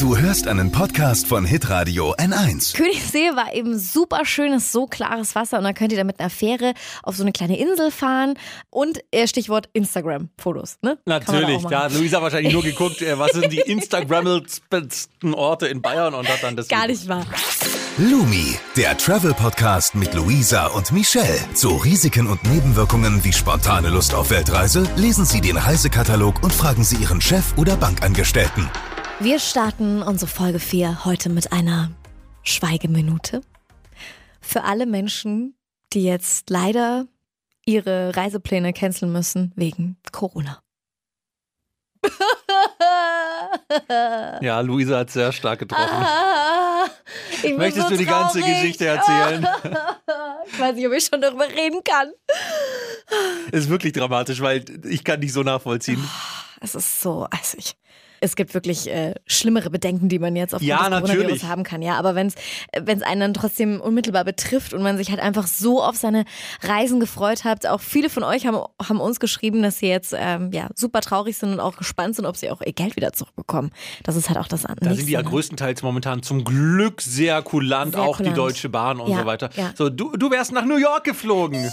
Du hörst einen Podcast von Hitradio N1. Königssee war eben super schönes, so klares Wasser und dann könnt ihr da mit einer Fähre auf so eine kleine Insel fahren und äh, Stichwort Instagram-Fotos. Ne? Natürlich, da machen. hat Luisa wahrscheinlich nur geguckt, äh, was sind die Instagrammelsten Orte in Bayern und hat dann das. Gar nicht wahr. Lumi, der Travel-Podcast mit Luisa und Michelle. Zu Risiken und Nebenwirkungen wie spontane Lust auf Weltreise lesen Sie den Reisekatalog und fragen Sie Ihren Chef oder Bankangestellten. Wir starten unsere Folge 4 heute mit einer Schweigeminute. Für alle Menschen, die jetzt leider ihre Reisepläne canceln müssen wegen Corona. Ja, Luisa hat sehr stark getroffen. Ah, Möchtest so du die ganze. Geschichte erzählen? Ich weiß nicht, ob ich schon darüber reden kann. Ist wirklich dramatisch, weil ich kann nicht so nachvollziehen. Es ist so, also ich. Es gibt wirklich äh, schlimmere Bedenken, die man jetzt auf Ja, das Coronavirus natürlich. haben kann. Ja, aber wenn es wenn es einen dann trotzdem unmittelbar betrifft und man sich halt einfach so auf seine Reisen gefreut hat, auch viele von euch haben, haben uns geschrieben, dass sie jetzt ähm, ja super traurig sind und auch gespannt sind, ob sie auch ihr Geld wieder zurückbekommen. Das ist halt auch das Da Nächste. sind die ja ne? größtenteils momentan zum Glück sehr kulant, Sehr auch kulant. die Deutsche Bahn und Ja, so weiter. ja. So, du, du wärst nach New York geflogen. Oh,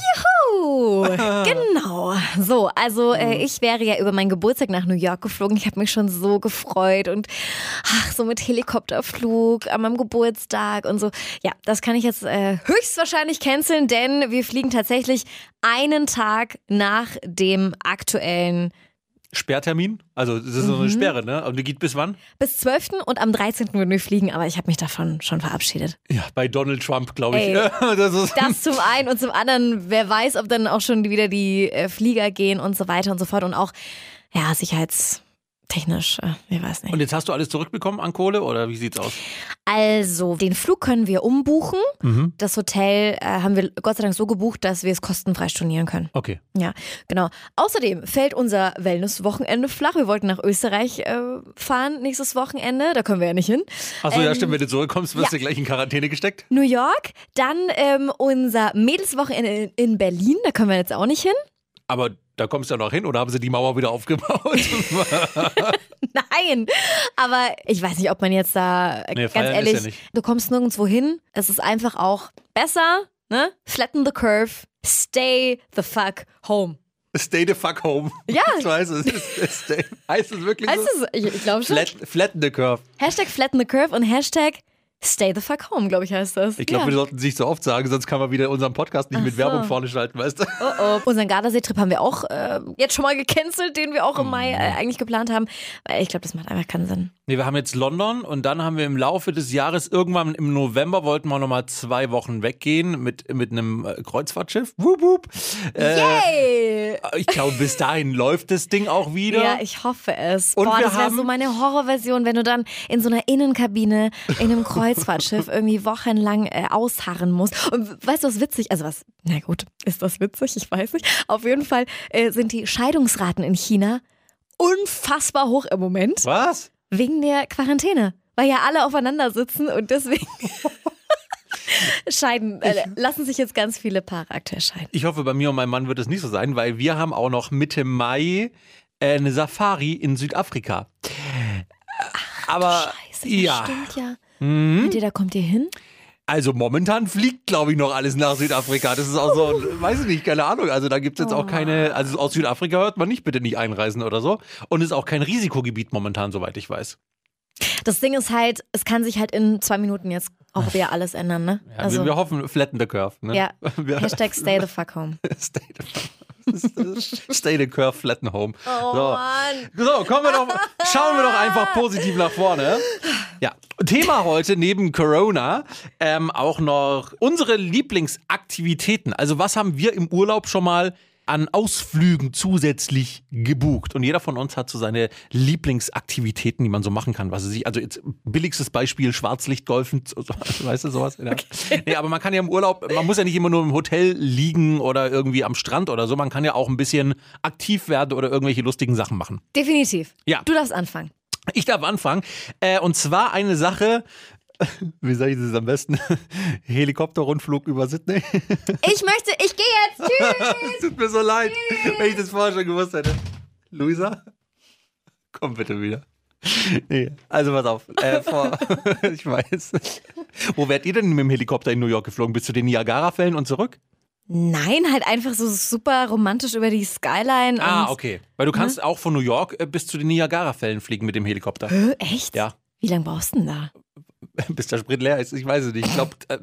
genau. So, also Mhm. äh, ich wäre ja über meinen Geburtstag nach New York geflogen. Ich habe mich schon so gefreut und ach, so mit Helikopterflug an meinem Geburtstag und so. Ja, das kann ich jetzt äh, höchstwahrscheinlich canceln, denn wir fliegen tatsächlich einen Tag nach dem aktuellen Sperrtermin? Also, das ist so Mhm. eine Sperre, ne? Und die geht bis wann? bis 12. und am 13. würden wir fliegen, aber ich habe mich davon schon verabschiedet. Ja, bei Donald Trump, glaube ich. Das ist, Das zum einen und zum anderen, wer weiß, ob dann auch schon wieder die äh, Flieger gehen und so weiter und so fort und auch, ja, sicherheitstechnisch, äh, ich weiß nicht. und jetzt hast du alles zurückbekommen an Kohle oder wie sieht's aus? Also, den Flug können wir umbuchen. Mhm. Das Hotel äh, haben wir Gott sei Dank so gebucht, dass wir es kostenfrei stornieren können. Okay. Ja, genau. Außerdem fällt unser Wellness-Wochenende flach. Wir wollten nach Österreich äh, fahren nächstes Wochenende. Da können wir ja nicht hin. Achso, ja, Ähm, stimmt, wenn du zurückkommst, wirst ja. du gleich in Quarantäne gesteckt. New York, dann ähm, unser Mädelswochenende in Berlin. Da können wir jetzt auch nicht hin. Aber da kommst du ja noch hin oder haben sie die Mauer wieder aufgebaut? Nein, aber ich weiß nicht, ob man jetzt da Nee, ganz ehrlich, ja nicht. du kommst nirgendwo hin. Es ist einfach auch besser, ne? Flatten the curve, stay the fuck home. Stay the fuck home. Ja. Ich weiß es. Stay, heißt es wirklich Heißt so? es? Ich, ich glaube schon. Flat, flatten the curve. Hashtag flatten the curve und Hashtag stay the fuck home, glaube ich, heißt das. Ich glaube, ja. wir sollten es nicht so oft sagen, sonst kann man wieder unseren Podcast nicht Ach mit so. Werbung vorne schalten, weißt du? Oh oh. Unseren Gardasee-Trip haben wir auch äh, jetzt schon mal gecancelt, den wir auch im Mai äh, eigentlich geplant haben. Weil Ich glaube, das macht einfach keinen Sinn. Nee, wir haben jetzt London und dann haben wir im Laufe des Jahres, irgendwann im November, wollten wir nochmal zwei Wochen weggehen mit, mit einem äh, Kreuzfahrtschiff. Wup, wup. Äh, Yay! ich glaube, bis dahin läuft das Ding auch wieder. Ja, ich hoffe es. Und Boah, wir das wäre haben- so meine Horrorversion, wenn du dann in so einer Innenkabine in einem Kreuzfahrtschiff irgendwie wochenlang äh, ausharren musst. Und weißt du, was witzig? Also was? Na gut, ist das witzig? Ich weiß nicht. Auf jeden Fall äh, sind die Scheidungsraten in China unfassbar hoch im Moment Was? wegen der Quarantäne, weil ja alle aufeinander sitzen und deswegen scheiden. Äh, lassen sich jetzt ganz viele Paare aktuell scheiden. Ich hoffe, bei mir und meinem Mann wird es nicht so sein, weil wir haben auch noch Mitte Mai äh, eine Safari in Südafrika. Aber Scheiße, ja, stimmt ja. Mhm. Meint ihr, da kommt ihr hin? also momentan fliegt, glaube ich, noch alles nach Südafrika. Das ist auch so, weiß ich nicht, keine Ahnung. Also da gibt es jetzt auch keine, also aus Südafrika hört man nicht, bitte nicht einreisen oder so. Und ist auch kein Risikogebiet momentan, soweit ich weiß. Das Ding ist halt, es kann sich halt in zwei Minuten jetzt auch wieder alles ändern, ne? Ja, also, wir, wir hoffen, flatten the curve. Ne? ja. Hashtag stay the fuck home. stay, the, stay the curve, flatten home. Oh so. Mann. So, kommen wir doch, schauen wir doch einfach positiv nach vorne. Ja, Thema heute neben Corona ähm, auch noch unsere Lieblingsaktivitäten. Also was haben wir im Urlaub schon mal an Ausflügen zusätzlich gebucht? Und jeder von uns hat so seine Lieblingsaktivitäten, die man so machen kann. Was sich, also jetzt billigstes Beispiel Schwarzlichtgolfen, so- weißt du sowas? Ja. Nee, aber man kann ja im Urlaub, man muss ja nicht immer nur im Hotel liegen oder irgendwie am Strand oder so. Man kann ja auch ein bisschen aktiv werden oder irgendwelche lustigen Sachen machen. Definitiv. Ja. Du darfst anfangen. Ich darf anfangen. Äh, und zwar eine Sache. Wie sage ich das am besten? Helikopterrundflug über Sydney. Ich möchte, ich gehe jetzt. Tschüss. Es tut mir so leid, wenn ich das vorher schon gewusst hätte. Luisa, komm bitte wieder. Nee, also pass auf. Äh, vor, ich weiß. Wo wärt ihr denn mit dem Helikopter in New York geflogen? Bis zu den Niagara-Fällen und zurück? Nein, halt einfach so super romantisch über die Skyline. Ah, okay. Weil du kannst auch von New York äh, bis zu den Niagara-Fällen fliegen mit dem Helikopter. Hä, echt? Ja. Wie lange brauchst du denn da? bis der Sprit leer ist. Ich weiß es nicht. Ich glaube, äh,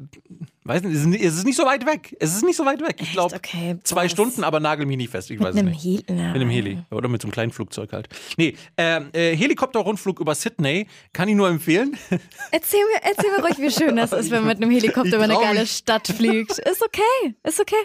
weiß nicht, es ist nicht, so weit weg. Es ist nicht so weit weg. Ich glaube, Okay, zwei Stunden, aber nagel mich nicht fest. Ich Mit weiß es einem nicht. Heli. Mit einem Heli oder mit so einem kleinen Flugzeug halt. Nee, ähm, äh, Helikopterrundflug über Sydney kann ich nur empfehlen. Erzähl mir, erzähl mir ruhig, wie schön das ist, wenn man mit einem Helikopter über eine geile. Stadt fliegt. Ist okay, ist okay.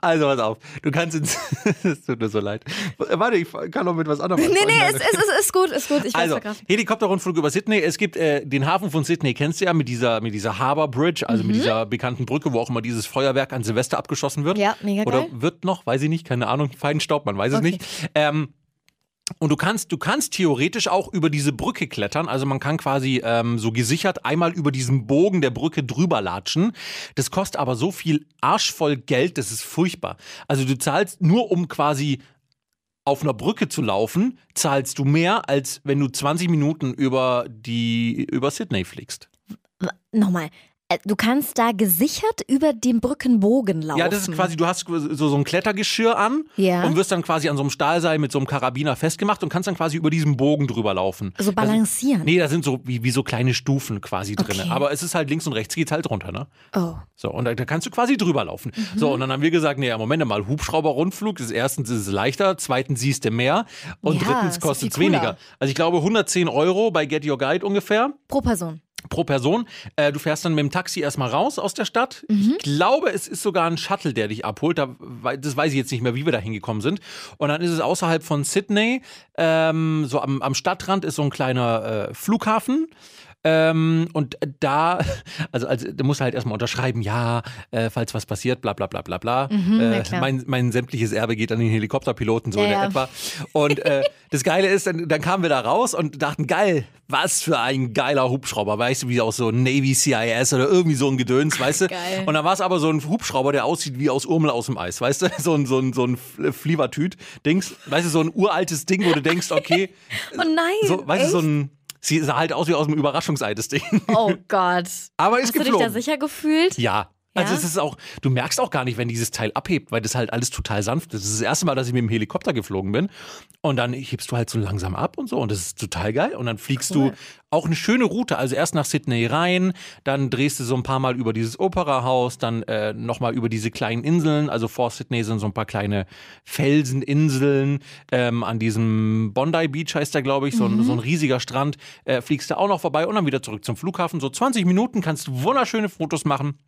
Also pass auf, du kannst ins. Es tut mir so leid. Warte, ich kann noch mit was anderem. Nee, nee, es, es, es ist gut, ist gut. Ich weiß Also. Helikopterrundflug über Sydney. Es gibt äh, den Hafen von Sydney, kennst du ja, mit dieser, mit dieser Harbour Bridge, also Mhm. mit dieser bekannten Brücke, wo auch immer dieses Feuerwerk an Silvester abgeschossen wird. Ja, mega Oder geil. wird noch, weiß ich nicht, keine Ahnung, Feinstaub, man weiß es Okay. nicht. Ähm, und du kannst, du kannst theoretisch auch über diese Brücke klettern. Also man kann quasi ähm, so gesichert einmal über diesen Bogen der Brücke drüber latschen. Das kostet aber so viel arschvoll Geld, das ist furchtbar. Also du zahlst nur um quasi auf einer Brücke zu laufen, zahlst du mehr, als wenn du 20 Minuten über die über Sydney fliegst. Nochmal. Äh, Du kannst da gesichert über den Brückenbogen laufen. Ja, das ist quasi, du hast so, so ein Klettergeschirr an Ja. und wirst dann quasi an so einem Stahlseil mit so einem Karabiner festgemacht und kannst dann quasi über diesen Bogen drüber laufen. So balancieren. Nee, da sind so wie, wie so kleine Stufen quasi drin. Okay. Aber es ist halt links und rechts geht halt runter, ne? Oh. So, und da, da kannst du quasi drüber laufen. Mhm. So, und dann haben wir gesagt, nee, ja, Moment mal, Hubschrauber-Rundflug, erstens ist es leichter, zweitens siehst du mehr und Ja, drittens kostet es weniger. Also ich glaube 110 Euro bei Get Your Guide ungefähr Pro Person. Pro Person. Äh, du fährst dann mit dem Taxi erstmal raus aus der Stadt. Mhm. Ich glaube, es ist sogar ein Shuttle, der dich abholt. Da, das weiß ich jetzt nicht mehr, wie wir da hingekommen sind. Und dann ist es außerhalb von Sydney, ähm, so am, am Stadtrand ist so ein kleiner äh, Flughafen. Ähm, und da, also, also da musst du halt erstmal unterschreiben, ja, äh, falls was passiert, bla bla bla bla bla. na äh, mein, mein sämtliches Erbe geht an den Helikopterpiloten, so Ja, in der ja. etwa. Und äh, das Geile ist, dann, dann kamen wir da raus und dachten, geil, was für ein geiler Hubschrauber, weißt du, wie aus so Navy CIS oder irgendwie so ein Gedöns, weißt du? Geil. Und dann war es aber so ein Hubschrauber, der aussieht wie aus Urmel aus dem Eis, weißt du? So ein, so ein, so ein Fl- Flievertüt-Dings, weißt du, so ein uraltes Ding, wo du denkst, okay, Oh nein. so, weißt du, so echt? ein, sie sah halt aus wie aus einem Überraschungsei, das Ding. Oh Gott. Aber ist Hast du dich da sicher gefühlt? Ja. Also es ist auch, du merkst auch gar nicht, wenn dieses Teil abhebt, weil das halt alles total sanft ist. Das ist das erste Mal, dass ich mit dem Helikopter geflogen bin. Und dann hebst du halt so langsam ab und so. Und das ist total geil. Und dann fliegst Cool. du auch eine schöne Route. Also erst nach Sydney rein, dann drehst du so ein paar Mal über dieses Operahaus, dann äh, nochmal über diese kleinen Inseln. Also vor Sydney sind so ein paar kleine Felseninseln. Ähm, an diesem Bondi Beach heißt der, glaube ich, so, ein, so ein riesiger Strand. Äh, fliegst du auch noch vorbei und dann wieder zurück zum Flughafen. So 20 Minuten kannst du wunderschöne Fotos machen.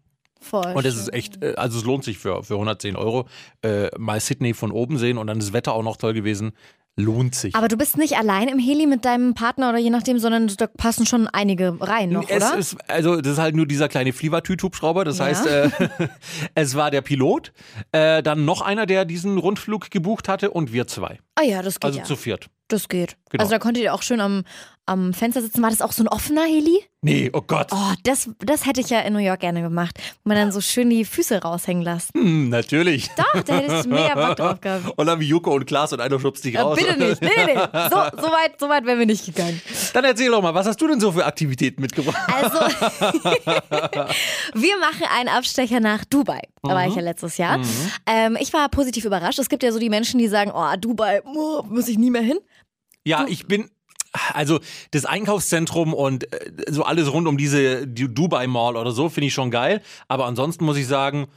Voll. Und es ist echt, äh, also es lohnt sich für, für 110 Euro. Äh, mal Sydney von oben sehen und dann ist das Wetter auch noch toll gewesen. Lohnt sich. Aber du bist nicht allein im Heli mit deinem Partner oder je nachdem, sondern da passen schon einige rein noch, es oder? ist, also das ist halt nur dieser kleine Flievertüt-Hubschrauber. Das Ja. heißt, äh, es war der Pilot, äh, dann noch einer, der diesen Rundflug gebucht hatte und wir zwei. Ah ja, das geht Also ja. zu viert. Das geht. Genau. Also da konntet ihr auch schön am, am Fenster sitzen. War das auch so ein offener Heli? Nee, oh Gott. Oh, das, das hätte ich ja in New York gerne gemacht. Wo man dann so schön die Füße raushängen lässt. Hm, natürlich. Doch, da hättest du mega Bock drauf gehabt. Und dann wie Joko und Klaas und einer schubst dich Ja, raus. bitte nicht. Nee, nee, nee. So, so weit, so weit wären wir nicht gegangen. Dann erzähl doch mal, was hast du denn so für Aktivitäten mitgebracht? Also, wir machen einen Abstecher nach Dubai. Da war ich ja letztes Jahr. Ähm, ich war positiv überrascht. Es gibt ja so die Menschen, die sagen, oh, Dubai, muss ich nie mehr hin. Ja, ich bin. Also das Einkaufszentrum und äh, so alles rund um diese die Dubai Mall oder so finde ich schon geil. Aber ansonsten muss ich sagen,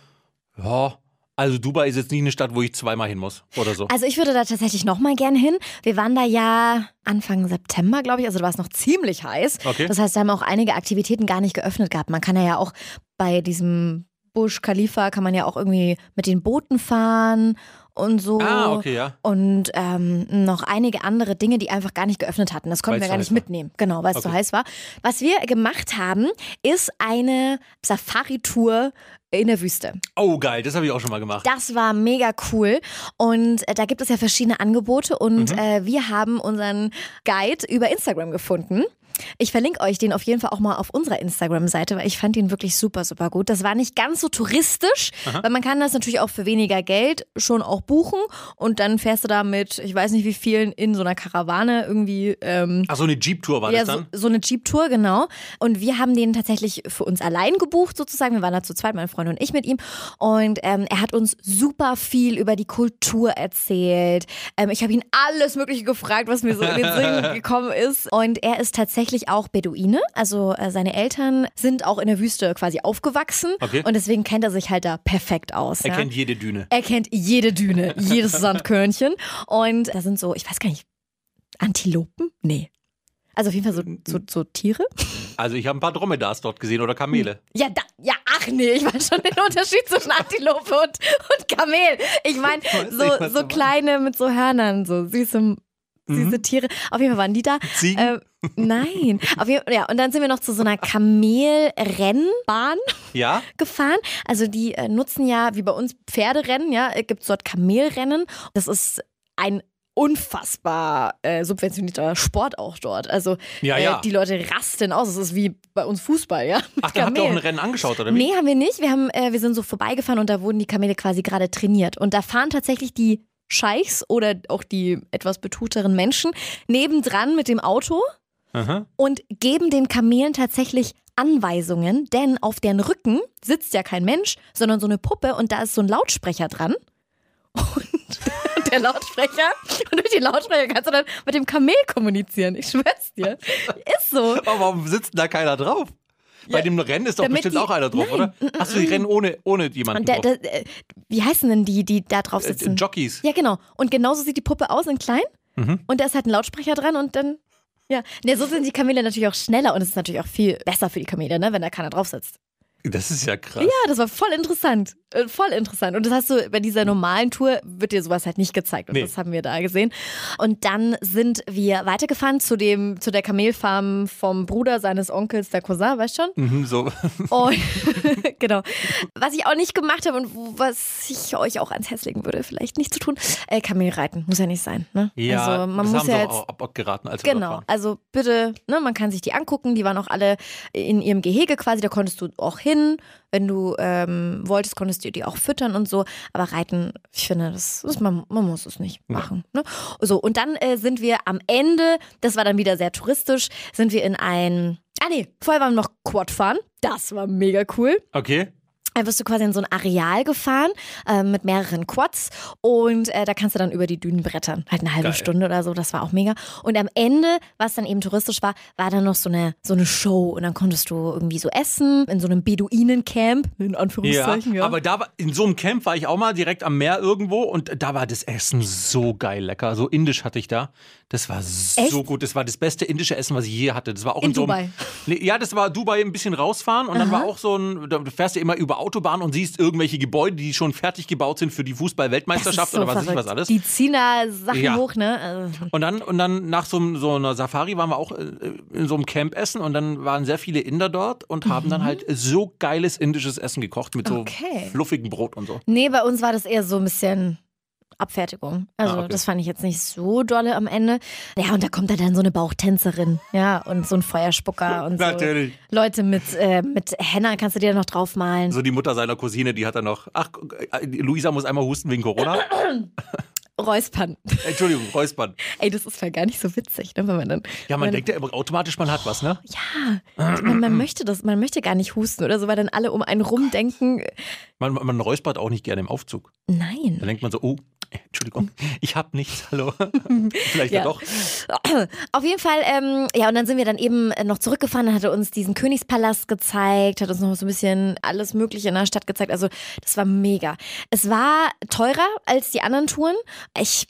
ja, also Dubai ist jetzt nicht eine Stadt, wo ich zweimal hin muss oder so. Also ich würde da tatsächlich noch mal gern hin. Wir waren da ja Anfang September, glaube ich. Also da war es noch ziemlich heiß. Okay. Das heißt, da haben auch einige Aktivitäten gar nicht geöffnet gehabt. Man kann ja auch bei diesem Bush Khalifa kann man ja auch irgendwie mit den Booten fahren und so. Ah, okay, ja. Und ähm, noch einige andere Dinge, die einfach gar nicht geöffnet hatten. Das konnten Weil's wir gar nicht heiß war. mitnehmen. Genau, weil es Okay. zu heiß war. Was wir gemacht haben, ist eine Safari-Tour in der Wüste. Oh geil, das habe ich auch schon mal gemacht. Das war mega cool. Und äh, da gibt es ja verschiedene Angebote. Und Mhm. äh, wir haben unseren Guide über Instagram gefunden. Ich verlinke euch den auf jeden Fall auch mal auf unserer Instagram-Seite, weil ich fand ihn wirklich super, super gut. Das war nicht ganz so touristisch, weil man kann das natürlich auch für weniger Geld schon auch buchen und dann fährst du da mit, ich weiß nicht wie vielen, in so einer Karawane irgendwie. Ähm, Ach, so eine Jeep-Tour war ja, das so, dann? so eine Jeep-Tour, genau. Und wir haben den tatsächlich für uns allein gebucht, sozusagen. Wir waren da zu zweit, mein Freund und ich mit ihm. Und ähm, er hat uns super viel über die Kultur erzählt. Ähm, ich habe ihn alles Mögliche gefragt, was mir so in den Sinn gekommen ist. Und er ist tatsächlich auch Beduine. Also äh, seine Eltern sind auch in der Wüste quasi aufgewachsen. Okay. Und deswegen kennt er sich halt da perfekt aus. Er ja? kennt jede Düne. Er kennt jede Düne, jedes Sandkörnchen. Und da sind so, ich weiß gar nicht, Antilopen? Nee. Also auf jeden Fall so, so, so Tiere. Also ich habe ein paar Dromedars dort gesehen oder Kamele. Ja, da, ja, ach nee, ich weiß schon den Unterschied zwischen Antilope und, und Kamel. Ich meine, so, so kleine mit so Hörnern, so süße, süße Tiere. Auf jeden Fall waren die da. Ziegen? Ähm, nein. Auf jeden, ja, und dann sind wir noch zu so einer Kamelrennbahn Ja? gefahren. Also die äh, nutzen ja, wie bei uns Pferderennen, ja, gibt es dort Kamelrennen. Das ist ein unfassbar äh, subventionierter Sport auch dort. Also Ja, ja. Äh, die Leute rasten aus. Es ist wie bei uns Fußball, ja. mit Ach, da habt ihr auch ein. Rennen angeschaut, oder wie? Nee, haben wir nicht. Wir, haben, äh, wir sind so vorbeigefahren und da wurden die Kamele quasi gerade trainiert. Und da fahren tatsächlich die Scheichs oder auch die etwas betuchteren Menschen nebendran mit dem Auto Aha. und geben den Kamelen tatsächlich Anweisungen, denn auf deren Rücken sitzt ja kein Mensch, sondern so eine Puppe und da ist so ein Lautsprecher dran. Und der Lautsprecher, und durch den Lautsprecher kannst du dann mit dem Kamel kommunizieren. Ich schwör's dir. Ist so. Aber warum sitzt da keiner drauf? Bei dem Rennen ist doch damit bestimmt die- auch einer drauf, Nein. oder? Achso, die rennen ohne, ohne jemanden drauf. der, äh, wie heißen denn die, die da drauf Äh, sitzen? Jockeys. Ja, genau. Und genauso sieht die Puppe aus in klein. Mhm. Und da ist halt ein Lautsprecher dran und dann. Ja, ne, so sind die Kamele natürlich auch schneller und es ist natürlich auch viel besser für die Kamele, ne, wenn da keiner drauf sitzt. Das ist ja krass. Ja, das war voll interessant. Äh, Voll interessant. Und das hast du bei dieser normalen Tour, wird dir sowas halt nicht gezeigt. Und Nee. das haben wir da gesehen. Und dann sind wir weitergefahren zu dem, zu der Kamelfarm vom Bruder seines Onkels, der Cousin, weißt schon? Mhm, so. Und genau. Was ich auch nicht gemacht habe und was ich euch auch ans Herz legen würde, vielleicht nicht zu tun, äh, Kamelreiten. Muss ja nicht sein. Ne? Ja, also man muss haben ja jetzt. auch ab- abgeraten, als Genau, also bitte, ne, man kann sich die angucken, die waren auch alle in ihrem Gehege quasi, da konntest du auch hin, wenn du ähm, wolltest, konntest du die auch füttern und so, aber reiten, ich finde, das, das man, man muss es nicht machen. Ne? So, und dann äh, sind wir am Ende, das war dann wieder sehr touristisch, sind wir in ein, ah nee, vorher waren wir noch Quad fahren, das war mega cool. Okay. Da wirst du quasi in so ein Areal gefahren äh, mit mehreren Quads und äh, da kannst du dann über die Dünen brettern. Halt eine halbe Geil. Stunde oder so, das war auch mega. Und am Ende, was dann eben touristisch war, war dann noch so eine, so eine Show und dann konntest du irgendwie so essen in so einem Beduinencamp, in Ja, Anführungszeichen, ja. aber da war, in so einem Camp war ich auch mal direkt am Meer irgendwo und da war das Essen so geil lecker. So indisch hatte ich da. Das war so Echt? gut. Das war das beste indische Essen, was ich je hatte. Das war auch in, In so einem, Dubai? Ja, das war Dubai ein bisschen rausfahren und dann war auch so ein, da fährst du immer über Autobahn und siehst irgendwelche Gebäude, die schon fertig gebaut sind für die Fußball-Weltmeisterschaft so oder was weiß ich verrückt. was alles. Die ziehen da Sachen Ja. hoch, ne? Also, Und dann, und dann nach so, so einer Safari waren wir auch äh, in so einem Camp essen und dann waren sehr viele Inder dort und haben dann halt so geiles indisches Essen gekocht mit so Mhm. Okay. fluffigem Brot und so. Nee, bei uns war das eher so ein bisschen Abfertigung. Also Ah, okay. das fand ich jetzt nicht so dolle am Ende. Ja, und da kommt da dann so eine Bauchtänzerin, ja, und so ein Feuerspucker und so. Natürlich. Leute mit, äh, mit Henna kannst du dir noch draufmalen. So die Mutter seiner Cousine, die hat dann noch, ach, äh, Luisa muss einmal husten wegen Corona. Räuspern. Entschuldigung, Räuspern. Ey, das ist voll gar nicht so witzig, ne, wenn man dann. Ja, man wenn, denkt ja immer automatisch, man hat was, ne? Ja, man, man möchte das, man möchte gar nicht husten oder so, weil dann alle um einen rum denken, Man, man räuspert auch nicht gerne im Aufzug. Da nein. denkt man so, oh, Entschuldigung, ich hab nichts, hallo. Vielleicht ja. Ja. doch. Auf jeden Fall, ähm, ja, und dann sind wir dann eben noch zurückgefahren, dann hat er uns diesen Königspalast gezeigt, hat uns noch so ein bisschen alles Mögliche in der Stadt gezeigt. Also, das war mega. Es war teurer als die anderen Touren. Ich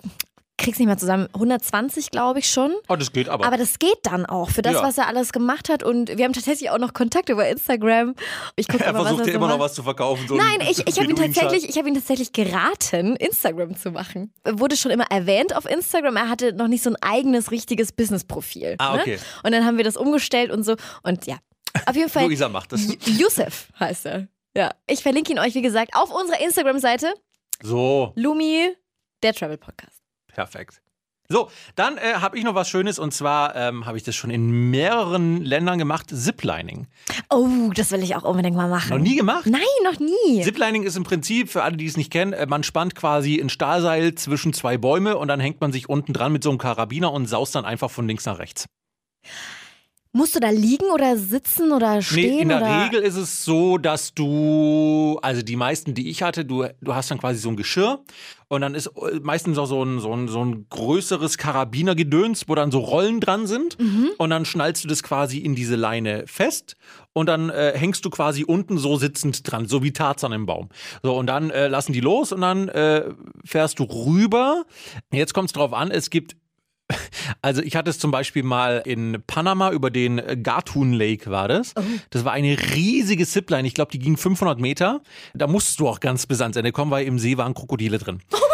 krieg's nicht mehr zusammen. 120, glaube ich schon. Oh, das geht aber. Aber das geht dann auch für das, Ja. was er alles gemacht hat. Und wir haben tatsächlich auch noch Kontakt über Instagram. Ich gucke er was versucht er so immer noch was zu verkaufen. So Nein, ein ich, ich habe ihn, Beduinenschal. tatsächlich- ich hab ihn tatsächlich geraten, Instagram zu machen. Er wurde schon immer erwähnt auf Instagram. Er hatte noch nicht so ein eigenes, richtiges Business-Profil. Ah, okay. Ne? Und dann haben wir das umgestellt und so. Und ja, auf jeden Fall. Luisa macht das. Yusuf heißt er. Ja, ich verlinke ihn euch, wie gesagt, auf unserer Instagram-Seite. So, Lumi, der Travel Podcast. Perfekt. So, dann äh, habe ich noch was Schönes und zwar ähm, habe ich das schon in mehreren Ländern gemacht, Ziplining. Oh, das will ich auch unbedingt mal machen. Noch nie gemacht? Nein, noch nie. Ziplining ist im Prinzip, für alle, die es nicht kennen, äh, man spannt quasi ein Stahlseil zwischen zwei Bäume und dann hängt man sich unten dran mit so einem Karabiner und saust dann einfach von links nach rechts. Musst du da liegen oder sitzen oder stehen? Nee, in der oder? Regel ist es so, dass du, also die meisten, die ich hatte, du, du hast dann quasi so ein Geschirr und dann ist äh, meistens auch so ein, so ein, so ein größeres Karabinergedöns, wo dann so Rollen dran sind und dann schnallst du das quasi in diese Leine fest und dann äh, hängst du quasi unten so sitzend dran, so wie Tarzan im Baum. So und dann äh, lassen die los und dann äh, fährst du rüber. Jetzt kommt es drauf an, es gibt also ich hatte es zum Beispiel mal in Panama über den Gatun Lake war das. Das war eine riesige Zipline. Ich glaube, die ging 500 Meter. Da musstest du auch ganz bis ans Ende kommen, weil im See waren Krokodile drin. Oh.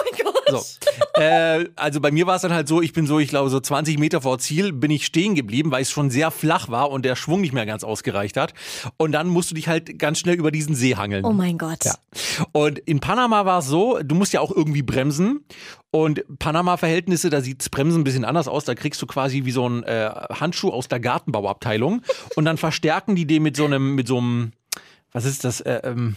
So. Äh, also bei mir war es dann halt so, ich bin so, ich glaube, so 20 Meter vor Ziel bin ich stehen geblieben, weil es schon sehr flach war und der Schwung nicht mehr ganz ausgereicht hat. Und dann musst du dich halt ganz schnell über diesen See hangeln. Oh mein Gott. Ja. Und in Panama war es so, du musst ja auch irgendwie bremsen. Und Panama-Verhältnisse, da sieht das Bremsen ein bisschen anders aus. Da kriegst du quasi wie so einen äh, Handschuh aus der Gartenbauabteilung. Und dann verstärken die den mit so einem, mit so einem, was ist das, äh, ähm,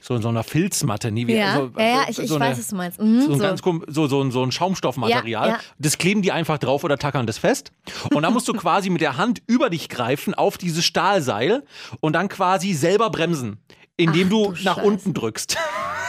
so, so einer Filzmatte. Nee, wie, Ja, so, ja, ja, so ich, ich eine- weiß, was du meinst. Mhm, so ein, so. ganz so, so, so ein Schaumstoffmaterial. Ja. Das kleben die einfach drauf oder tackern das fest. Und dann musst du quasi mit der Hand über dich greifen auf dieses Stahlseil und dann quasi selber bremsen, indem Ach, du du nach Scheiße. unten drückst.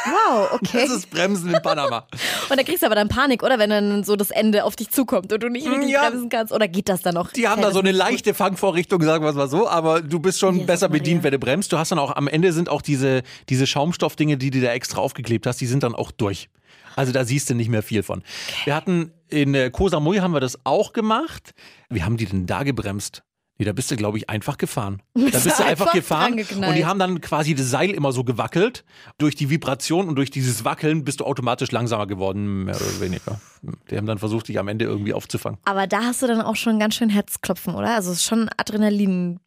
Wow, okay. Das ist Bremsen in Panama. Und da kriegst du aber dann Panik, oder? Wenn dann so das Ende auf dich zukommt und du nicht richtig Ja. bremsen kannst. Oder geht das dann noch? Die haben da so eine nicht gut? leichte Fangvorrichtung, sagen wir es mal so, aber du bist schon Jesus besser Maria. bedient, wenn du bremst. Du hast dann auch, am Ende sind auch diese, diese Schaumstoffdinge, die du da extra aufgeklebt hast, die sind dann auch durch. Also da siehst du nicht mehr viel von. Wir hatten in äh, Koh Samui haben wir das auch gemacht. Wie haben die denn da gebremst? Nee, da bist du, glaube ich, einfach gefahren. Da Bist du einfach einfach gefahren und die haben dann quasi das Seil immer so gewackelt. Durch die Vibration und durch dieses Wackeln bist du automatisch langsamer geworden, mehr oder weniger. Die haben dann versucht, dich am Ende irgendwie aufzufangen. Aber da hast du dann auch schon ganz schön Herzklopfen, oder? Also es ist schon ein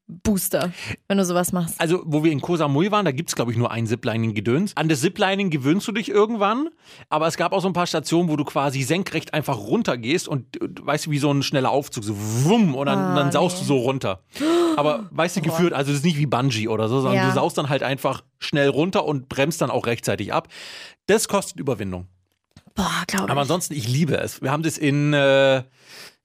Adrenalin-Booster, wenn du sowas machst. Also, wo wir in Koh Samui waren, da gibt's glaube ich, nur ein Ziplining-Gedöns. An das Ziplining gewöhnst du dich irgendwann, aber es gab auch so ein paar Stationen, wo du quasi senkrecht einfach runtergehst und äh, weißt du, wie so ein schneller Aufzug, so wumm, und dann, Ah, dann saust nee. du so runter. Aber weißt du, geführt, also das ist nicht wie Bungee oder so, sondern Ja. du saust dann halt einfach schnell runter und bremst dann auch rechtzeitig ab. Das kostet Überwindung. Boah, glaube Aber ich. ansonsten, ich liebe es. Wir haben das in, äh,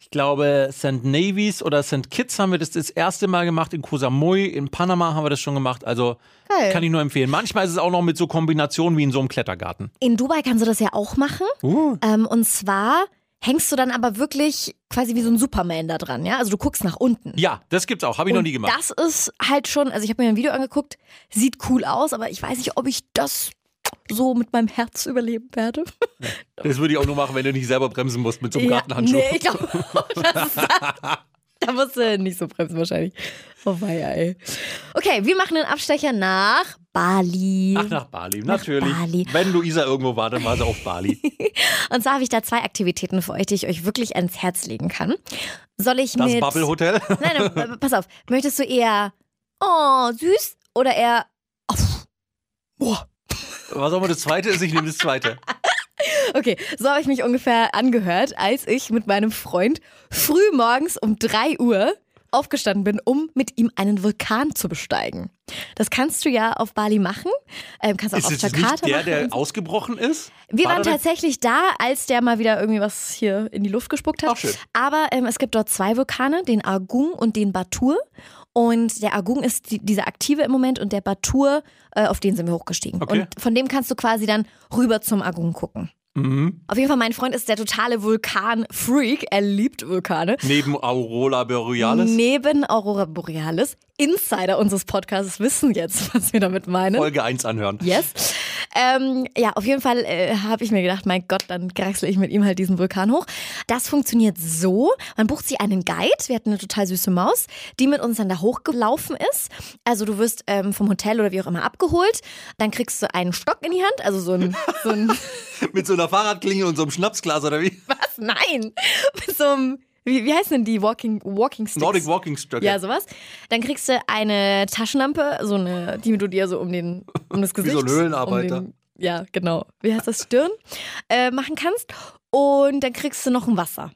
ich glaube, St. Navies oder St. Kitts haben wir das das erste Mal gemacht, in Koh Samui, in Panama haben wir das schon gemacht. Also Geil. kann ich nur empfehlen. Manchmal ist es auch noch mit so Kombinationen wie in so einem Klettergarten. In Dubai kannst du das ja auch machen. Uh. Ähm, und zwar hängst du dann aber wirklich quasi wie so ein Superman da dran, ja? Also du guckst nach unten. Ja, das gibt's auch. Habe ich noch Und nie gemacht. Das ist halt schon, also ich habe mir ein Video angeguckt, sieht cool aus, aber ich weiß nicht, ob ich das so mit meinem Herz überleben werde. Das würde ich auch nur machen, wenn du nicht selber bremsen musst mit so einem Gartenhandschuh. Nee, ich glaube, da musst du nicht so bremsen wahrscheinlich. Oh weia, ey. Okay, wir machen den Abstecher nach Bali. Ach, nach Bali, natürlich. Bali. Wenn Luisa irgendwo war, dann war sie auf Bali. Und zwar habe ich da zwei Aktivitäten für euch, die ich euch wirklich ans Herz legen kann. Soll ich Das mit... Bubble Hotel. Nein, nein, äh, pass auf. Möchtest du eher, oh, süß oder eher, oh, boah. Was auch immer das zweite ist, ich nehme das zweite. Okay, so habe ich mich ungefähr angehört, als ich mit meinem Freund früh morgens um 3 Uhr aufgestanden bin, um mit ihm einen Vulkan zu besteigen. Das kannst du ja auf Bali machen. Ähm, kannst auch Ist auf es nicht Jakarta der, machen. der ausgebrochen ist? Wir War waren tatsächlich da, als der mal wieder irgendwie was hier in die Luft gespuckt hat. Ach, schön. Aber ähm, es gibt dort zwei Vulkane, den Agung und den Batur. Und der Agung ist die, dieser aktive im Moment und der Batur, äh, auf den sind wir hochgestiegen. Okay. Und von dem kannst du quasi dann rüber zum Agung gucken. Mhm. Auf jeden Fall, mein Freund ist der totale Vulkan-Freak. Er liebt Vulkane. Neben Aurora Borealis. Neben Aurora Borealis. Insider unseres Podcasts wissen jetzt, was wir damit meinen. Folge 1 anhören. Yes. Ähm, ja, auf jeden Fall äh, habe ich mir gedacht, mein Gott, dann kraxle ich mit ihm halt diesen Vulkan hoch. Das funktioniert so, man bucht sich einen Guide, wir hatten eine total süße Maus, die mit uns dann da hochgelaufen ist. Also du wirst ähm, vom Hotel oder wie auch immer abgeholt, dann kriegst du einen Stock in die Hand, also so ein, so ein Mit so einer Fahrradklinge und so einem Schnapsglas oder wie? was? Nein, mit so einem, wie, wie heißen denn die Walking, Walking Sticks? Nordic Walking Stöcke. Ja, sowas. Dann kriegst du eine Taschenlampe, so eine, die du dir so um den, um das Wie Gesicht. so ein Höhlenarbeiter. Um den, ja, genau. Wie heißt das? Stirn äh, machen kannst. Und dann kriegst du noch ein Wasser.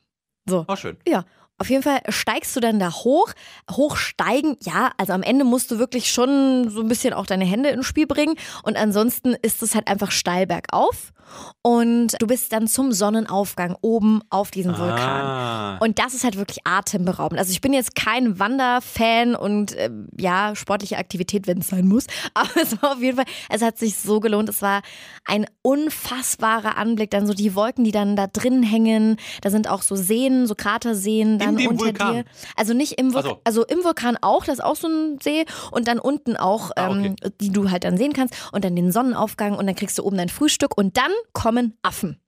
So. Ach, schön. Ja. Auf jeden Fall steigst du dann da hoch. Hochsteigen, ja, also am Ende musst du wirklich schon so ein bisschen auch deine Hände ins Spiel bringen. Und ansonsten ist es halt einfach steil bergauf. Und du bist dann zum Sonnenaufgang oben auf diesem Vulkan. Ah. Und das ist halt wirklich atemberaubend. Also ich bin jetzt kein Wanderfan und äh, ja, sportliche Aktivität, wenn es sein muss. Aber es war auf jeden Fall, es hat sich so gelohnt. Es war ein unfassbarer Anblick. Dann so die Wolken, die dann da drin hängen. Da sind auch so Seen, so Kraterseen dann unter Vulkan? dir. Also nicht im Vulkan, so. also im Vulkan auch, das ist auch so ein See. Und dann unten auch, Ah, ähm, die du halt dann sehen kannst. Und dann den Sonnenaufgang und dann kriegst du oben dein Frühstück. Und dann kommen Affen.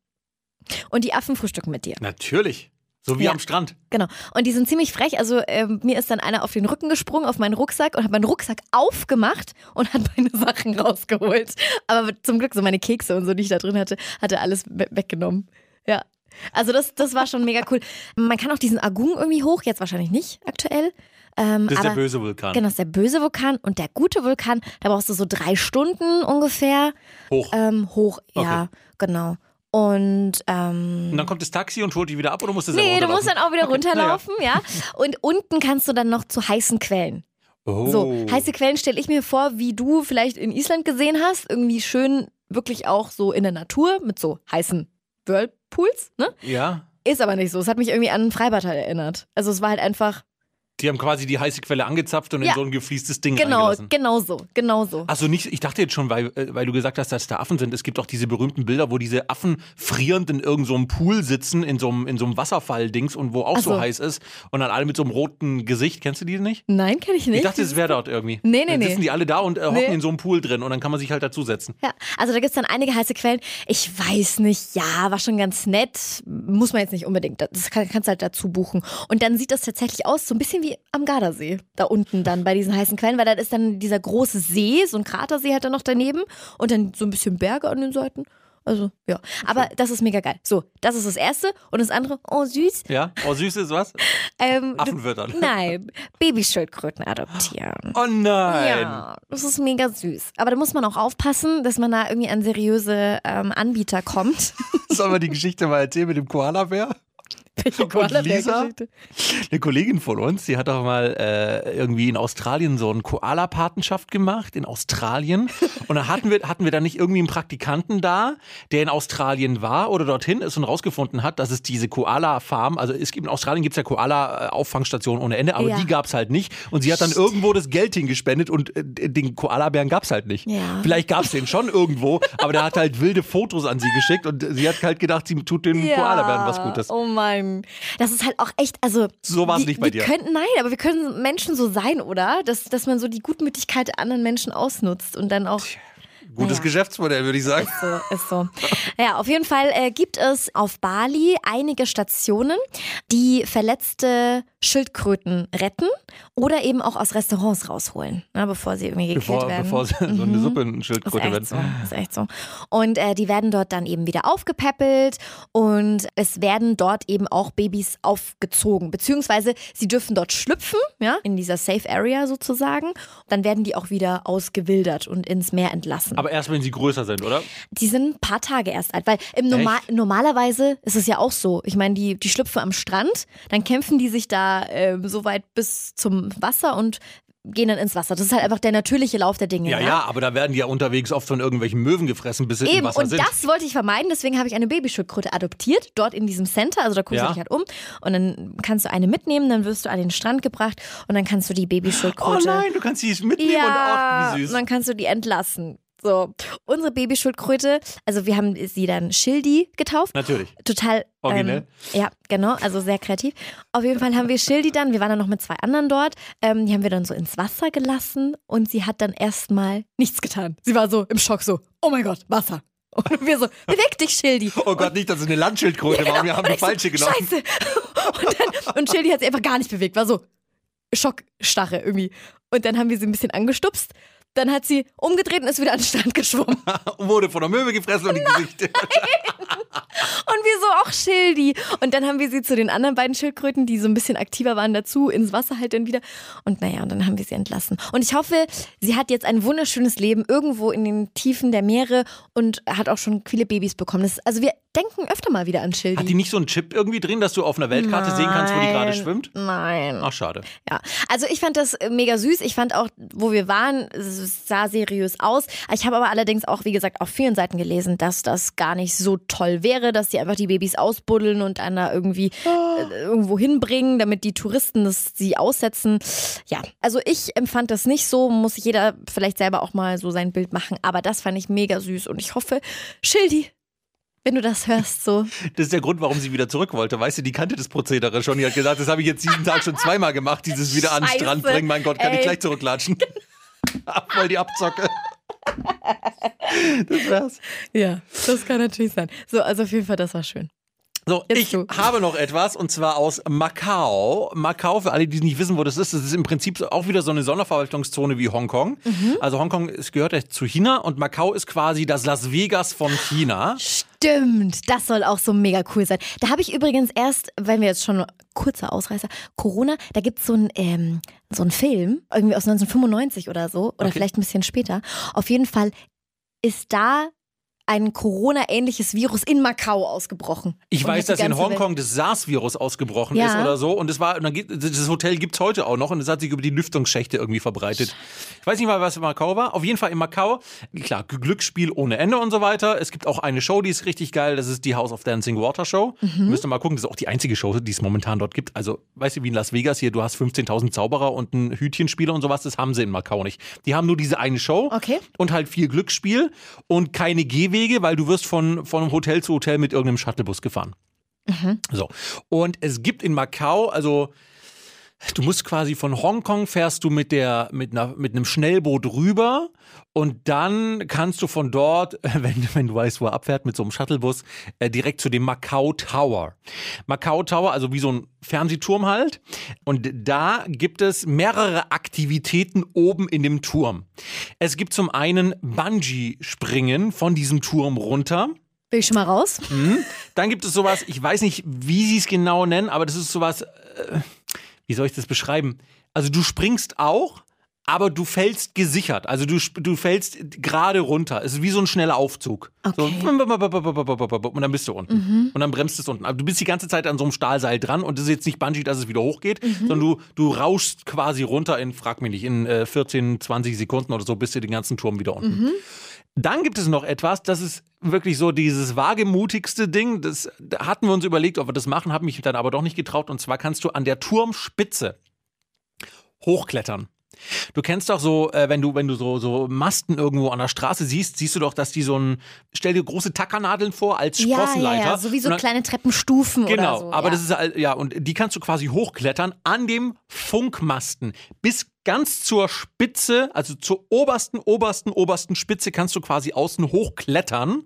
Und die Affen frühstücken mit dir. Natürlich. So wie Ja. am Strand. Genau. Und die sind ziemlich frech. Also ähm, mir ist dann einer auf den Rücken gesprungen, auf meinen Rucksack und hat meinen Rucksack aufgemacht und hat meine Sachen rausgeholt. Aber zum Glück so meine Kekse und so, die ich da drin hatte, hat er alles we weggenommen. Ja. Also das, das war schon mega cool. Man kann auch diesen Agung irgendwie hoch, jetzt wahrscheinlich nicht aktuell. Ähm, Das ist aber der böse Vulkan. Genau, das ist der böse Vulkan und der gute Vulkan, da brauchst du so drei Stunden ungefähr Hoch. ähm, hoch. Ja, Okay. genau. Und ähm, Und dann kommt das Taxi und holt dich wieder ab oder musst du Nee, du musst dann auch wieder Okay, runterlaufen, ja. Und unten kannst du dann noch zu heißen Quellen. Oh. So, heiße Quellen stelle ich mir vor, wie du vielleicht in Island gesehen hast. Irgendwie schön, wirklich auch so in der Natur mit so heißen Whirlpools, ne? Ja. Ist aber nicht so. Es hat mich irgendwie an ein Freibad halt erinnert. Also es war halt einfach, Die haben quasi die heiße Quelle angezapft und in Ja. so ein gefliestes Ding genau, genau so, genau so. Also nicht, ich dachte jetzt schon, weil, äh, weil du gesagt hast, dass da Affen sind. Es gibt auch diese berühmten Bilder, wo diese Affen frierend in irgendeinem so Pool sitzen, in so einem, in so einem Wasserfall-Dings und wo auch so. so. heiß ist. Und dann alle mit so einem roten Gesicht. Kennst du die nicht? Nein, kenne ich nicht. Ich dachte, es wäre dort irgendwie. Nee, nee, dann nee. sitzen die alle da und äh, hocken Nee. in so einem Pool drin und dann kann man sich halt dazusetzen. Ja, also da gibt es dann einige heiße Quellen. Ich weiß nicht, ja, war schon ganz nett. Muss man jetzt nicht unbedingt. Das kann, kannst du halt dazu buchen. Und dann sieht das tatsächlich aus, so ein bisschen wie am Gardasee. Da unten dann bei diesen heißen Quellen, weil da ist dann dieser große See, so ein Kratersee halt dann noch daneben. Und dann so ein bisschen Berge an den Seiten. Also, ja. Aber das ist mega geil. So, das ist das Erste. Und das andere, oh süß. Ja? Oh, süß ist was? Ähm, Affenwörtern. Nein, Babyschildkröten adoptieren. Oh nein. Ja, das ist mega süß. Aber da muss man auch aufpassen, dass man da irgendwie an seriöse ähm, Anbieter kommt. Sollen wir die Geschichte mal erzählen mit dem Koala-Bär? Welche Lisa? Eine Kollegin von uns, die hat doch mal äh, irgendwie in Australien so eine Koala-Patenschaft gemacht, in Australien. Und dann hatten wir, hatten wir da nicht irgendwie einen Praktikanten da, der in Australien war oder dorthin ist und rausgefunden hat, dass es diese Koala-Farm, also es gibt, in Australien gibt es ja Koala-Auffangstationen ohne Ende, aber Ja. die gab es halt nicht. Und sie hat dann irgendwo das Geld hingespendet und äh, den Koalabären gab es halt nicht. Ja. Vielleicht gab es den schon irgendwo, aber der hat halt wilde Fotos an sie geschickt und sie hat halt gedacht, sie tut den Koalabären was Gutes. Oh Mann. Das ist halt auch echt, also. So war's wir- nicht bei dir. Könnten, nein, aber wir können Menschen so sein, oder? Dass, dass man so die Gutmütigkeit der anderen Menschen ausnutzt und dann auch. Gutes Naja. Geschäftsmodell, würde ich sagen. So, ist so. Ja, auf jeden Fall äh, gibt es auf Bali einige Stationen, die verletzte Schildkröten retten oder eben auch aus Restaurants rausholen, ne, bevor sie irgendwie gekillt Bevor, werden. bevor sie so eine Mhm. Suppe ist Schildkröte werden. so. Ist echt so. Und äh, die werden dort dann eben wieder aufgepäppelt und es werden dort eben auch Babys aufgezogen. Beziehungsweise sie dürfen dort schlüpfen, ja, in dieser Safe Area sozusagen. Dann werden die auch wieder ausgewildert und ins Meer entlassen. Aber erst, wenn sie größer sind, oder? Die sind ein paar Tage erst alt, weil im Normal, Echt? normalerweise ist es ja auch so. Ich meine, die, die schlüpfen am Strand, dann kämpfen die sich da ähm, so weit bis zum Wasser und gehen dann ins Wasser. Das ist halt einfach der natürliche Lauf der Dinge. Ja, ja, aber da werden die ja unterwegs oft von irgendwelchen Möwen gefressen, bis sie im Eben, Wasser und sind. das wollte ich vermeiden, deswegen habe ich eine Babyschildkröte adoptiert, dort in diesem Center, also da guckst Ja. du dich halt um und dann kannst du eine mitnehmen, dann wirst du an den Strand gebracht und dann kannst du die oh Babyschildkröte... nein, du kannst sie mitnehmen ja, und ach, wie und süß. dann kannst du die entlassen. So, unsere Babyschildkröte, also wir haben sie dann Schildi getauft. Natürlich. Total. Originell. Ähm, ja, genau, also sehr kreativ. Auf jeden Fall haben wir Schildi dann, wir waren dann noch mit zwei anderen dort, ähm, die haben wir dann so ins Wasser gelassen und sie hat dann erstmal nichts getan. Sie war so im Schock so, oh mein Gott, Wasser. Und wir so, beweg dich, Schildi. Oh Gott, nicht, dass es eine Landschildkröte war. Wir haben Und die ich so, falsche genommen. Scheiße. Und, dann, und Schildi hat sich einfach gar nicht bewegt, war so Schockstarre irgendwie. Und dann haben wir sie ein bisschen angestupst. Dann hat sie umgedreht und ist wieder an den Strand geschwommen. Und wurde von der Möwe gefressen und die Gesichter. Und wir so, auch Schildi. Und dann haben wir sie zu den anderen beiden Schildkröten, die so ein bisschen aktiver waren, dazu, ins Wasser halt dann wieder. Und naja, und dann haben wir sie entlassen. Und ich hoffe, sie hat jetzt ein wunderschönes Leben irgendwo in den Tiefen der Meere und hat auch schon viele Babys bekommen. Das, also wir, denken öfter mal wieder an Schildi. Hat die nicht so einen Chip irgendwie drin, dass du auf einer Weltkarte sehen kannst, wo die gerade Nein. schwimmt? Nein. Ach, schade. Ja, also ich fand das äh, mega süß. Ich fand auch, wo wir waren, es sah seriös aus. Ich habe aber allerdings auch, wie gesagt, auf vielen Seiten gelesen, dass das gar nicht so toll wäre, dass die einfach die Babys ausbuddeln und dann da irgendwie äh, irgendwo hinbringen, damit die Touristen das, sie aussetzen. Ja, also ich empfand das nicht so. Muss jeder vielleicht selber auch mal so sein Bild machen. Aber das fand ich mega süß und ich hoffe, Schildi, wenn du das hörst, so. Das ist der Grund, warum sie wieder zurück wollte. Weißt du, die kannte das Prozedere schon. Die hat gesagt, das habe ich jetzt diesen Tag schon zweimal gemacht, dieses wieder an den. Strand bringen. Mein Gott, kann ich Ey. gleich zurücklatschen. Voll die Abzocke. Das wär's. Ja, das kann natürlich sein. So, also auf jeden Fall, das war schön. So, Jetzt ich du. habe noch etwas und zwar aus Macau. Macau, für alle, die nicht wissen, wo das ist, das ist im Prinzip auch wieder so eine Sonderverwaltungszone wie Hongkong. Also Hongkong es gehört ja zu China und Macau ist quasi das Las Vegas von China. Stimmt, das soll auch so mega cool sein. Da habe ich übrigens erst, weil wir jetzt schon kurzer Ausreißer, Corona, da gibt es so einen ähm, so einen Film, irgendwie aus 1995 oder so, oder Okay. vielleicht ein bisschen später. Auf jeden Fall ist da ein Corona-ähnliches Virus in Macau ausgebrochen. Ich weiß, dass in ganze Welt- Hongkong das SARS-Virus ausgebrochen Ja. ist oder so. Und es war, das Hotel gibt es heute auch noch und es hat sich über die Lüftungsschächte irgendwie verbreitet. Ich weiß nicht mal, was in Macau war. Auf jeden Fall in Macau, klar, Glücksspiel ohne Ende und so weiter. Es gibt auch eine Show, die ist richtig geil. Das ist die House of Dancing Water Show. Mhm. Müsst ihr mal gucken, das ist auch die einzige Show, die es momentan dort gibt. Also, weißt du, wie in Las Vegas hier, du hast 15.000 Zauberer und einen Hütchenspieler und sowas. Das haben sie in Macau nicht. Die haben nur diese eine Show Okay. und halt viel Glücksspiel und keine Gehwege, weil du wirst von, von Hotel zu Hotel mit irgendeinem Shuttlebus gefahren. So. Und es gibt in Macau, also du musst quasi von Hongkong fährst du mit der mit einer mit einem Schnellboot rüber und dann kannst du von dort, wenn, wenn du weißt, wo er abfährt mit so einem Shuttlebus, äh, direkt zu dem Macau Tower. Macau Tower, also wie so ein Fernsehturm halt. Und da gibt es mehrere Aktivitäten oben in dem Turm. Es gibt zum einen Bungee-Springen von diesem Turm runter. Bin ich schon mal raus? Dann gibt es sowas, ich weiß nicht, wie sie es genau nennen, aber das ist sowas, äh, wie soll ich das beschreiben? Also du springst auch, aber du fällst gesichert. Also du, du fällst gerade runter. Es ist wie so ein schneller Aufzug. So, Okay. und dann bist du unten. Und dann bremst es unten. Aber du bist die ganze Zeit an so einem Stahlseil dran und es ist jetzt nicht Bungee, dass es wieder hochgeht, sondern du, du rauschst quasi runter in, frag mich nicht, in äh, 14, 20 Sekunden oder so bist du den ganzen Turm wieder unten. Dann gibt es noch etwas, das ist wirklich so dieses wagemutigste Ding. Das da hatten wir uns überlegt, ob wir das machen, haben mich dann aber doch nicht getraut. Und zwar kannst du an der Turmspitze hochklettern. Du kennst doch so, äh, wenn du, wenn du so, so Masten irgendwo an der Straße siehst, siehst du doch, dass die so ein, stell dir große Tackernadeln vor als Ja, Sprossenleiter. ja, ja, so wie so dann- kleine Treppenstufen Genau, oder so. aber ja. das ist ja und die kannst du quasi hochklettern an dem Funkmasten bis ganz zur Spitze, also zur obersten, obersten, obersten Spitze kannst du quasi außen hochklettern.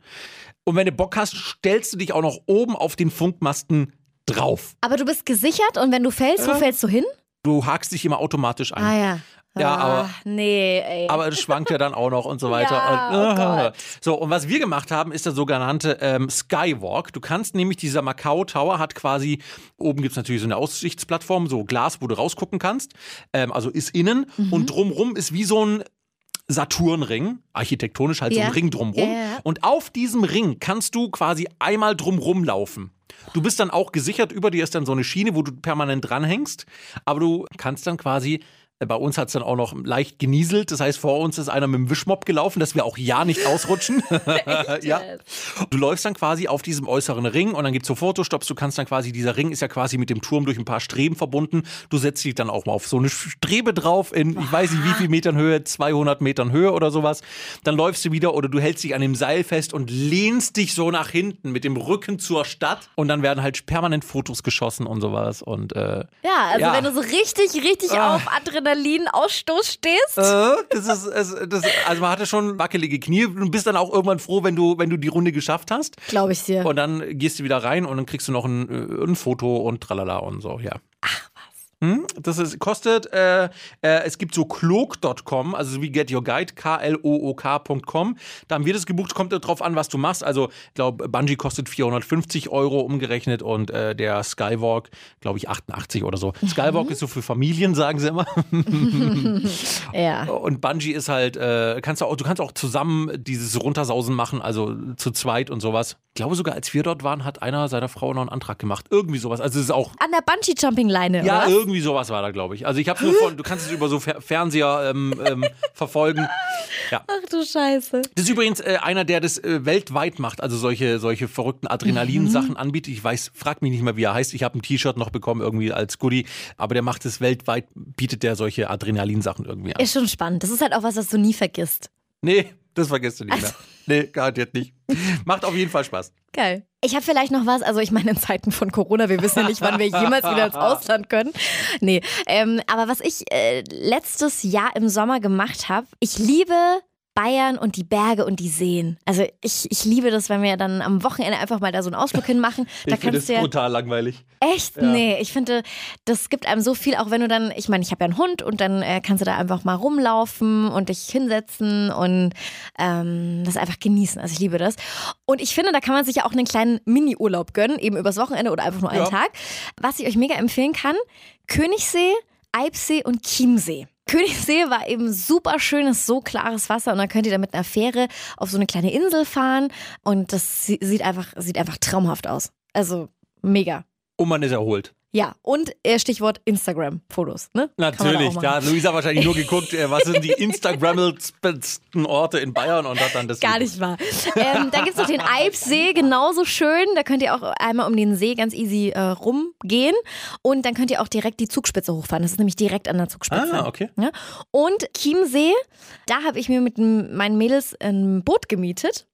Und wenn du Bock hast, stellst du dich auch noch oben auf den Funkmasten drauf. Aber du bist gesichert und wenn du fällst, wo fällst du hin? Du hakst dich immer automatisch ein. Ah ja. Ja, ah, aber- Nee, ey. Aber es schwankt ja dann auch noch und so weiter. Ja, und, oh. So, und was wir gemacht haben, ist der sogenannte ähm, Skywalk. Du kannst nämlich, dieser Macau Tower hat quasi, oben gibt es natürlich so eine Aussichtsplattform, so Glas, wo du rausgucken kannst. Ähm, also ist innen Mhm. und drumrum ist wie so ein Saturnring, architektonisch halt so Ja. ein Ring drumrum. Ja. Und auf diesem Ring kannst du quasi einmal drumrum laufen. Du bist dann auch gesichert, über dir ist dann so eine Schiene, wo du permanent dranhängst, aber du kannst dann quasi bei uns hat es dann auch noch leicht genieselt. Das heißt, vor uns ist einer mit dem Wischmopp gelaufen, dass wir auch ja nicht ausrutschen. ja. Du läufst dann quasi auf diesem äußeren Ring und dann gibt es so Fotostops. Du kannst dann quasi, dieser Ring ist ja quasi mit dem Turm durch ein paar Streben verbunden. Du setzt dich dann auch mal auf so eine Strebe drauf in, ich weiß nicht wie viel Metern Höhe, 200 Metern Höhe oder sowas. Dann läufst du wieder oder du hältst dich an dem Seil fest und lehnst dich so nach hinten mit dem Rücken zur Stadt und dann werden halt permanent Fotos geschossen und sowas. Und äh, ja, also Ja. wenn du so richtig, richtig Ah. auf Adrenalinausstoß stehst. Äh, das ist, es, das, also man hatte schon wackelige Knie und bist dann auch irgendwann froh, wenn du, wenn du die Runde geschafft hast. Glaube ich dir. Und dann gehst du wieder rein und dann kriegst du noch ein, äh, ein Foto und tralala und so, ja. Hm? Das ist, kostet, äh, äh, es gibt so Cloak.com, also wie Get Your Guide, K-L-O-O-K.com. Da haben wir das gebucht, kommt drauf an, was du machst. Also, ich glaube, Bungee kostet 450 Euro umgerechnet und äh, der Skywalk, glaube ich, 88 oder so. Skywalk ist so für Familien, sagen sie immer. Ja. Und Bungee ist halt, äh, kannst du, auch, du kannst auch zusammen dieses Runtersausen machen, also zu zweit und sowas. Ich glaube sogar, als wir dort waren, hat einer seiner Frau noch einen Antrag gemacht. Irgendwie sowas. Also es ist auch An der Bungee-Jumping-Leine, ja, oder? was? irgendwie sowas war da, glaube ich. Also ich habe nur von, du kannst es über so Fer Fernseher ähm, ähm, verfolgen. Ja. Ach du Scheiße. Das ist übrigens äh, einer, der das äh, weltweit macht, also solche, solche verrückten Adrenalin-Sachen anbietet. Ich weiß, frag mich nicht mehr, wie er heißt. Ich habe ein T-Shirt noch bekommen, irgendwie als Goodie, aber der macht es weltweit, bietet der solche Adrenalin-Sachen irgendwie an. Ist schon spannend. Das ist halt auch was, was du nie vergisst. Nee, das vergisst du nicht mehr. Nee, garantiert nicht. Macht auf jeden Fall Spaß. Geil. Ich habe vielleicht noch was, also ich meine in Zeiten von Corona, wir wissen ja nicht, wann wir jemals wieder ins Ausland können. Nee, ähm, aber was ich äh, letztes Jahr im Sommer gemacht habe, ich liebe Bayern und die Berge und die Seen. Also ich, ich liebe das, wenn wir dann am Wochenende einfach mal da so einen Ausflug hinmachen. Da ich finde du ja brutal langweilig. Echt? Nee, ich finde, das gibt einem so viel, auch wenn du dann, ich meine, ich habe ja einen Hund und dann äh, kannst du da einfach mal rumlaufen und dich hinsetzen und ähm, das einfach genießen. Also ich liebe das. Und ich finde, da kann man sich ja auch einen kleinen Mini-Urlaub gönnen, eben übers Wochenende oder einfach nur einen Ja. Tag. Was ich euch mega empfehlen kann, Königssee, Eibsee und Chiemsee. Königssee war eben super schönes, so klares Wasser und dann könnt ihr da mit einer Fähre auf so eine kleine Insel fahren und das sie- sieht einfach, sieht einfach traumhaft aus. Also mega. Und man ist erholt. Ja, und äh, Stichwort Instagram-Fotos. Ne? Da Natürlich, da hat Luisa wahrscheinlich nur geguckt, äh, was sind die Instagrammelsten Orte in Bayern und hat dann das Gar nicht wahr. Ähm, dann gibt es noch den Eibsee, genauso schön. Da könnt ihr auch einmal um den See ganz easy äh, rumgehen. Und dann könnt ihr auch direkt die Zugspitze hochfahren. Das ist nämlich direkt an der Zugspitze. Ah, okay. Ja. Und Chiemsee, da habe ich mir mit meinen Mädels ein Boot gemietet.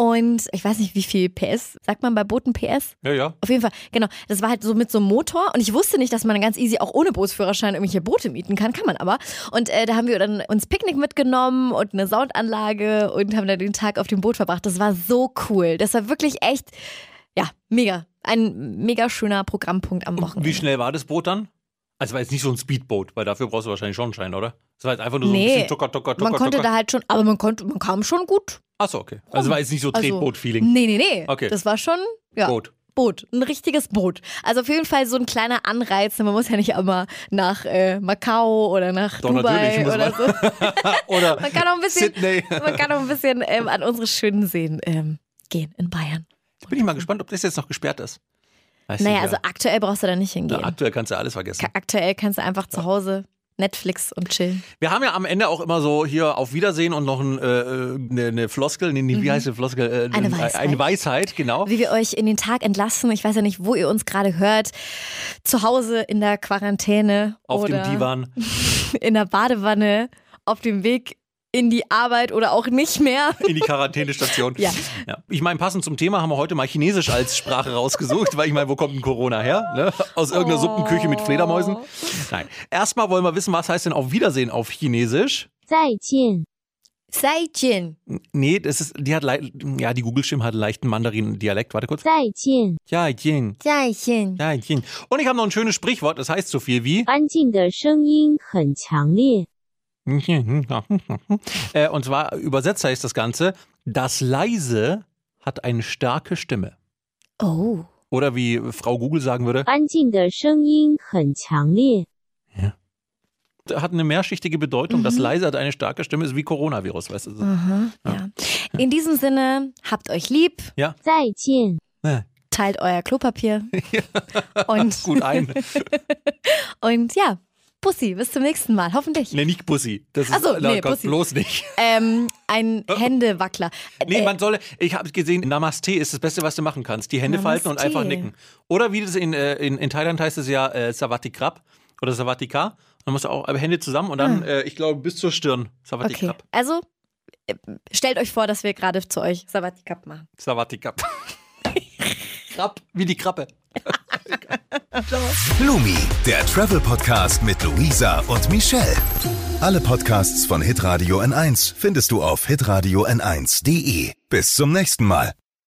Und ich weiß nicht, wie viel PS, sagt man bei Booten PS? Ja, ja. Auf jeden Fall, genau. Das war halt so mit so einem Motor und ich wusste nicht, dass man ganz easy auch ohne Bootsführerschein irgendwelche Boote mieten kann. Kann man aber. Und äh, da haben wir dann uns Picknick mitgenommen und eine Soundanlage und haben dann den Tag auf dem Boot verbracht. Das war so cool. Das war wirklich echt, ja, mega. Ein mega schöner Programmpunkt am Wochenende. Wie schnell war das Boot dann? Also war jetzt nicht so ein Speedboot, weil dafür brauchst du wahrscheinlich schon einen Schein, oder? Das war jetzt einfach nur so ein Nee, bisschen tucker, tucker, tucker, man konnte tucker. da halt schon, aber man konnte, man kam schon gut. Achso, okay. Also war jetzt nicht so Also, Tretboot-Feeling. Nee, nee, nee. Okay. Das war schon, ja. Boot. Boot, ein richtiges Boot. Also auf jeden Fall so ein kleiner Anreiz. Man muss ja nicht immer nach äh, Macau oder nach Doch, Dubai oder so. Oder Man kann auch ein bisschen, Sydney. man kann auch ein bisschen ähm, an unsere schönen Seen ähm, gehen in Bayern. Bin ich mal gespannt, ob das jetzt noch gesperrt ist. Weiß Naja, also aktuell brauchst du da nicht hingehen. Na, aktuell kannst du alles vergessen. Ka- aktuell kannst du einfach zu Hause Netflix und chillen. Wir haben ja am Ende auch immer so hier auf Wiedersehen und noch ein, äh, eine, eine Floskel, nee, wie heißt die Floskel? Äh, Mhm. Eine Weisheit. Eine Weisheit, genau. Wie wir euch in den Tag entlassen. Ich weiß ja nicht, wo ihr uns gerade hört. Zu Hause in der Quarantäne Auf dem Divan. in der Badewanne, auf dem Weg in die Arbeit oder auch nicht mehr. in die Quarantänestation. Ja. Ich meine, passend zum Thema haben wir heute mal Chinesisch als Sprache rausgesucht, weil ich meine, wo kommt denn Corona her? Ne? Aus irgendeiner Suppenküche mit Fledermäusen? Nein. Erstmal wollen wir wissen, was heißt denn auf Wiedersehen auf Chinesisch? 再见， Seijin. Nee, das ist, die hat, lei- ja, die Google-Stimme hat einen leichten Mandarin-Dialekt. Warte kurz. 再见， Ja, Jing. Seijin. Ja, Jing. Und ich habe noch ein schönes Sprichwort, das heißt so viel wie. 安静的声音很强烈。 Äh, und zwar übersetzt heißt das Ganze, das Leise hat eine starke Stimme. Oh. Oder wie Frau Google sagen würde, ja. Hat eine mehrschichtige Bedeutung. Mhm. Das Leise hat eine starke Stimme, ist wie Coronavirus, weißt du. Mhm, ja. In diesem Sinne, habt euch lieb. Ja. Teilt euer Klopapier. und, gut ein. und ja, Pussy, bis zum nächsten Mal, hoffentlich. nee, nicht Pussy. Das ist, so, nee, Gott, bloß nicht. Ähm, ein Händewackler. Nee, Äh, man solle, ich habe gesehen, Namaste ist das Beste, was du machen kannst. Die Hände falten und Namaste. einfach nicken. Oder wie das in, äh, in, in Thailand heißt es ja äh, Savati Krab oder Savati Ka. Dann musst du auch Hände zusammen und dann, äh, ich glaube, bis zur Stirn. Savati Ah. okay, Krab. also äh, stellt euch vor, dass wir gerade zu euch Sabatikap machen. Savati Krab. Krab, wie die Krabbe. Blumi, der Travel Podcast mit Luisa und Michelle. Alle Podcasts von Hitradio N1 findest du auf hitradio n1.de. Bis zum nächsten Mal.